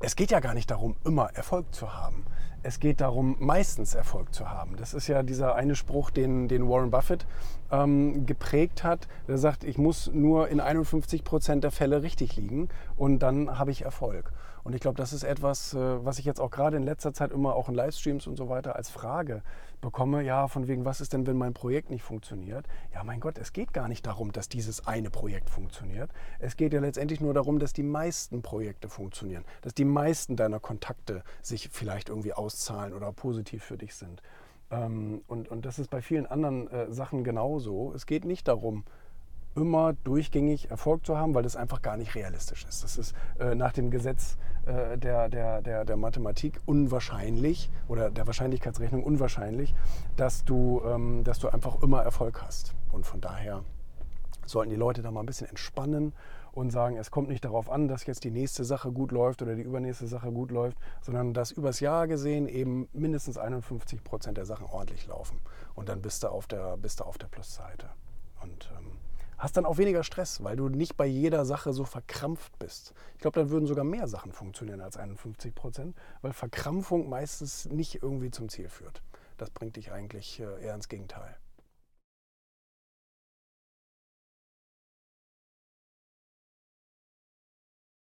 es geht ja gar nicht darum, immer Erfolg zu haben. Es geht darum, meistens Erfolg zu haben. Das ist ja dieser eine Spruch, den, den Warren Buffett ähm, geprägt hat. Der sagt, ich muss nur in 51 Prozent der Fälle richtig liegen und dann habe ich Erfolg. Und ich glaube, das ist etwas, äh, was ich jetzt auch gerade in letzter Zeit immer auch in Livestreams und so weiter als Frage bekomme. Ja, von wegen, was ist denn, wenn mein Projekt nicht funktioniert? Ja, mein Gott, es geht gar nicht darum, dass dieses eine Projekt funktioniert. Es geht ja letztendlich nur darum, dass die meisten Projekte funktionieren, dass die meisten deiner Kontakte sich vielleicht irgendwie auszahlen oder positiv für dich sind. Ähm, und, und das ist bei vielen anderen äh, Sachen genauso. Es geht nicht darum, immer durchgängig Erfolg zu haben, weil das einfach gar nicht realistisch ist. Das ist äh, nach dem Gesetz äh, der, der, der, der Mathematik unwahrscheinlich oder der Wahrscheinlichkeitsrechnung unwahrscheinlich, dass du, ähm, dass du einfach immer Erfolg hast. Und von daher sollten die Leute da mal ein bisschen entspannen und sagen, es kommt nicht darauf an, dass jetzt die nächste Sache gut läuft oder die übernächste Sache gut läuft, sondern dass übers Jahr gesehen eben mindestens 51 Prozent der Sachen ordentlich laufen. Und dann bist du auf der, bist du auf der Plusseite. Und ähm, hast dann auch weniger Stress, weil du nicht bei jeder Sache so verkrampft bist. Ich glaube, dann würden sogar mehr Sachen funktionieren als 51 Prozent, weil Verkrampfung meistens nicht irgendwie zum Ziel führt. Das bringt dich eigentlich äh, eher ins Gegenteil.